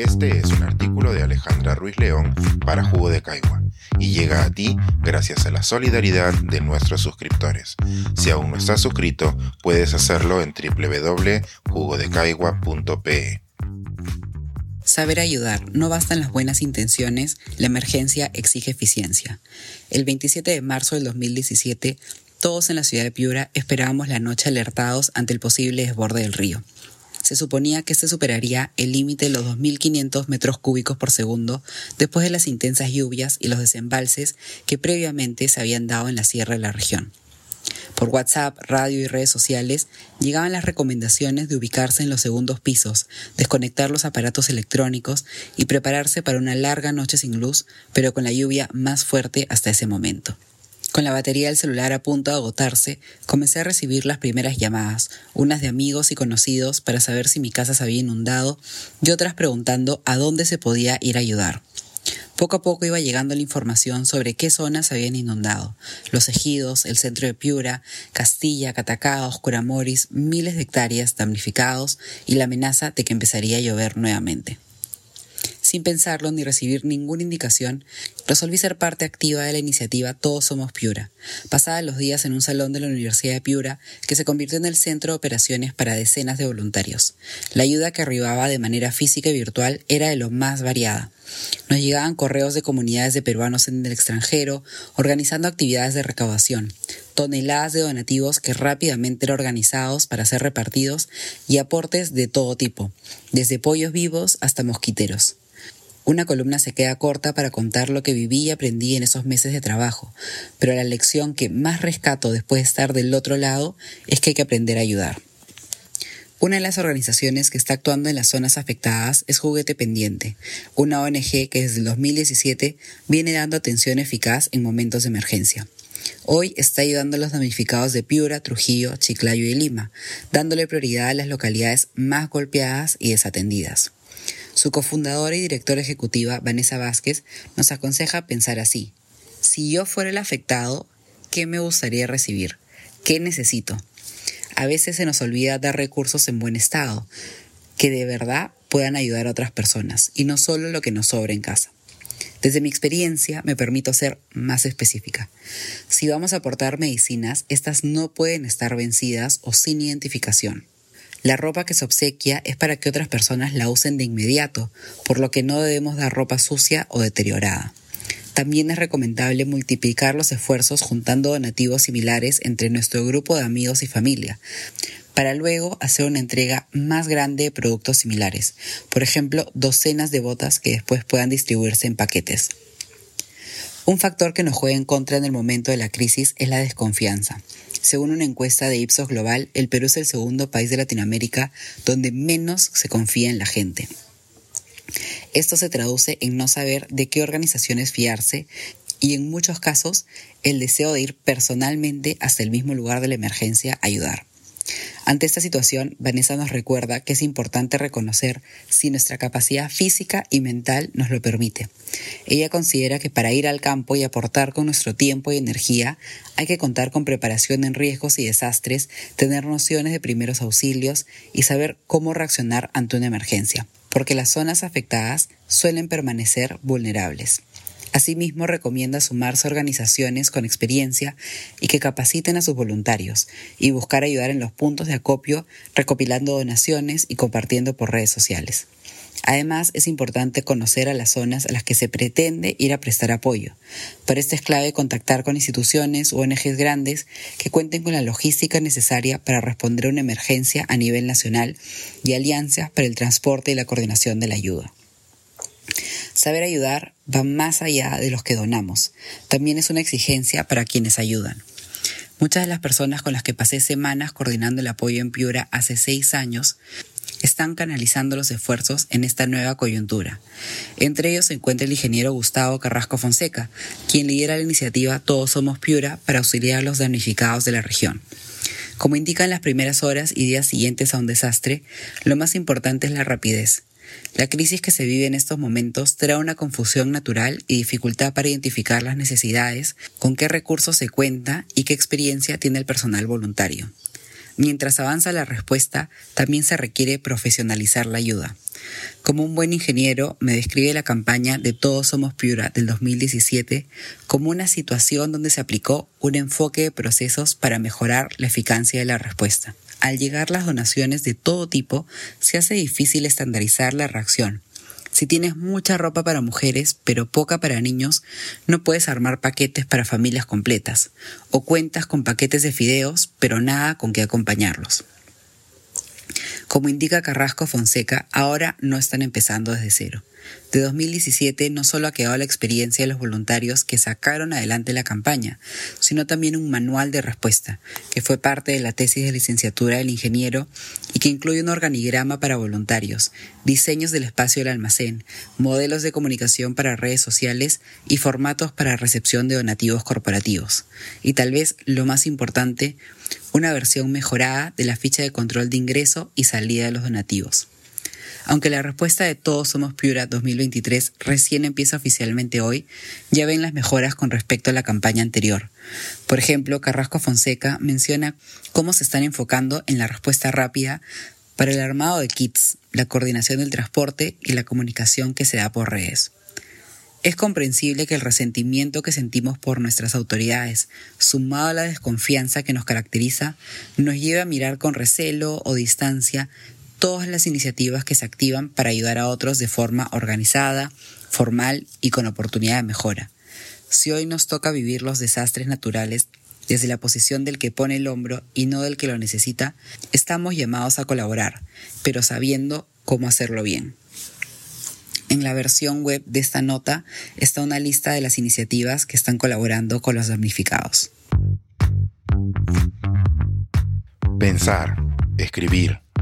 Este es un artículo de Alejandra Ruiz León para Jugo de Caigua y llega a ti gracias a la solidaridad de nuestros suscriptores. Si aún no estás suscrito, puedes hacerlo en www.jugodecaigua.pe. Saber ayudar. No bastan las buenas intenciones, la emergencia exige eficiencia. El 27 de marzo del 2017, todos en la ciudad de Piura esperábamos la noche alertados ante el posible desborde del río se suponía que se superaría el límite de los 2.500 metros cúbicos por segundo después de las intensas lluvias y los desembalses que previamente se habían dado en la sierra de la región. Por WhatsApp, radio y redes sociales llegaban las recomendaciones de ubicarse en los segundos pisos, desconectar los aparatos electrónicos y prepararse para una larga noche sin luz, pero con la lluvia más fuerte hasta ese momento. Con la batería del celular a punto de agotarse, comencé a recibir las primeras llamadas, unas de amigos y conocidos para saber si mi casa se había inundado y otras preguntando a dónde se podía ir a ayudar. Poco a poco iba llegando la información sobre qué zonas se habían inundado. Los ejidos, el centro de Piura, Castilla, Catacaos, Curamoris, miles de hectáreas damnificados y la amenaza de que empezaría a llover nuevamente. Sin pensarlo ni recibir ninguna indicación, resolví ser parte activa de la iniciativa Todos Somos Piura, pasada los días en un salón de la Universidad de Piura que se convirtió en el centro de operaciones para decenas de voluntarios. La ayuda que arribaba de manera física y virtual era de lo más variada. Nos llegaban correos de comunidades de peruanos en el extranjero, organizando actividades de recaudación, toneladas de donativos que rápidamente eran organizados para ser repartidos y aportes de todo tipo, desde pollos vivos hasta mosquiteros. Una columna se queda corta para contar lo que viví y aprendí en esos meses de trabajo, pero la lección que más rescato después de estar del otro lado es que hay que aprender a ayudar. Una de las organizaciones que está actuando en las zonas afectadas es Juguete Pendiente, una ONG que desde el 2017 viene dando atención eficaz en momentos de emergencia. Hoy está ayudando a los damnificados de Piura, Trujillo, Chiclayo y Lima, dándole prioridad a las localidades más golpeadas y desatendidas. Su cofundadora y directora ejecutiva, Vanessa Vázquez, nos aconseja pensar así. Si yo fuera el afectado, ¿qué me gustaría recibir? ¿Qué necesito? A veces se nos olvida dar recursos en buen estado, que de verdad puedan ayudar a otras personas, y no solo lo que nos sobra en casa. Desde mi experiencia me permito ser más específica. Si vamos a aportar medicinas, estas no pueden estar vencidas o sin identificación. La ropa que se obsequia es para que otras personas la usen de inmediato, por lo que no debemos dar ropa sucia o deteriorada. También es recomendable multiplicar los esfuerzos juntando donativos similares entre nuestro grupo de amigos y familia, para luego hacer una entrega más grande de productos similares, por ejemplo, docenas de botas que después puedan distribuirse en paquetes. Un factor que nos juega en contra en el momento de la crisis es la desconfianza. Según una encuesta de Ipsos Global, el Perú es el segundo país de Latinoamérica donde menos se confía en la gente. Esto se traduce en no saber de qué organizaciones fiarse y en muchos casos el deseo de ir personalmente hasta el mismo lugar de la emergencia a ayudar. Ante esta situación, Vanessa nos recuerda que es importante reconocer si nuestra capacidad física y mental nos lo permite. Ella considera que para ir al campo y aportar con nuestro tiempo y energía hay que contar con preparación en riesgos y desastres, tener nociones de primeros auxilios y saber cómo reaccionar ante una emergencia, porque las zonas afectadas suelen permanecer vulnerables. Asimismo, recomienda sumarse a organizaciones con experiencia y que capaciten a sus voluntarios y buscar ayudar en los puntos de acopio, recopilando donaciones y compartiendo por redes sociales. Además, es importante conocer a las zonas a las que se pretende ir a prestar apoyo. Por esto es clave contactar con instituciones o ONGs grandes que cuenten con la logística necesaria para responder a una emergencia a nivel nacional y alianzas para el transporte y la coordinación de la ayuda. Saber ayudar va más allá de los que donamos. También es una exigencia para quienes ayudan. Muchas de las personas con las que pasé semanas coordinando el apoyo en Piura hace seis años están canalizando los esfuerzos en esta nueva coyuntura. Entre ellos se encuentra el ingeniero Gustavo Carrasco Fonseca, quien lidera la iniciativa Todos Somos Piura para auxiliar a los damnificados de la región. Como indican las primeras horas y días siguientes a un desastre, lo más importante es la rapidez. La crisis que se vive en estos momentos trae una confusión natural y dificultad para identificar las necesidades, con qué recursos se cuenta y qué experiencia tiene el personal voluntario. Mientras avanza la respuesta, también se requiere profesionalizar la ayuda. Como un buen ingeniero, me describe la campaña de Todos Somos Piura del 2017 como una situación donde se aplicó un enfoque de procesos para mejorar la eficacia de la respuesta. Al llegar las donaciones de todo tipo, se hace difícil estandarizar la reacción si tienes mucha ropa para mujeres, pero poca para niños, no puedes armar paquetes para familias completas, o cuentas con paquetes de fideos, pero nada con qué acompañarlos. Como indica Carrasco Fonseca, ahora no están empezando desde cero. De 2017 no solo ha quedado la experiencia de los voluntarios que sacaron adelante la campaña, sino también un manual de respuesta, que fue parte de la tesis de licenciatura del ingeniero y que incluye un organigrama para voluntarios, diseños del espacio del almacén, modelos de comunicación para redes sociales y formatos para recepción de donativos corporativos. Y tal vez lo más importante, una versión mejorada de la ficha de control de ingreso y salida de los donativos. Aunque la respuesta de Todos Somos Piura 2023 recién empieza oficialmente hoy, ya ven las mejoras con respecto a la campaña anterior. Por ejemplo, Carrasco Fonseca menciona cómo se están enfocando en la respuesta rápida para el armado de kits, la coordinación del transporte y la comunicación que se da por redes. Es comprensible que el resentimiento que sentimos por nuestras autoridades, sumado a la desconfianza que nos caracteriza, nos lleve a mirar con recelo o distancia todas las iniciativas que se activan para ayudar a otros de forma organizada, formal y con oportunidad de mejora. Si hoy nos toca vivir los desastres naturales desde la posición del que pone el hombro y no del que lo necesita, estamos llamados a colaborar, pero sabiendo cómo hacerlo bien. En la versión web de esta nota está una lista de las iniciativas que están colaborando con los damnificados. Pensar, escribir,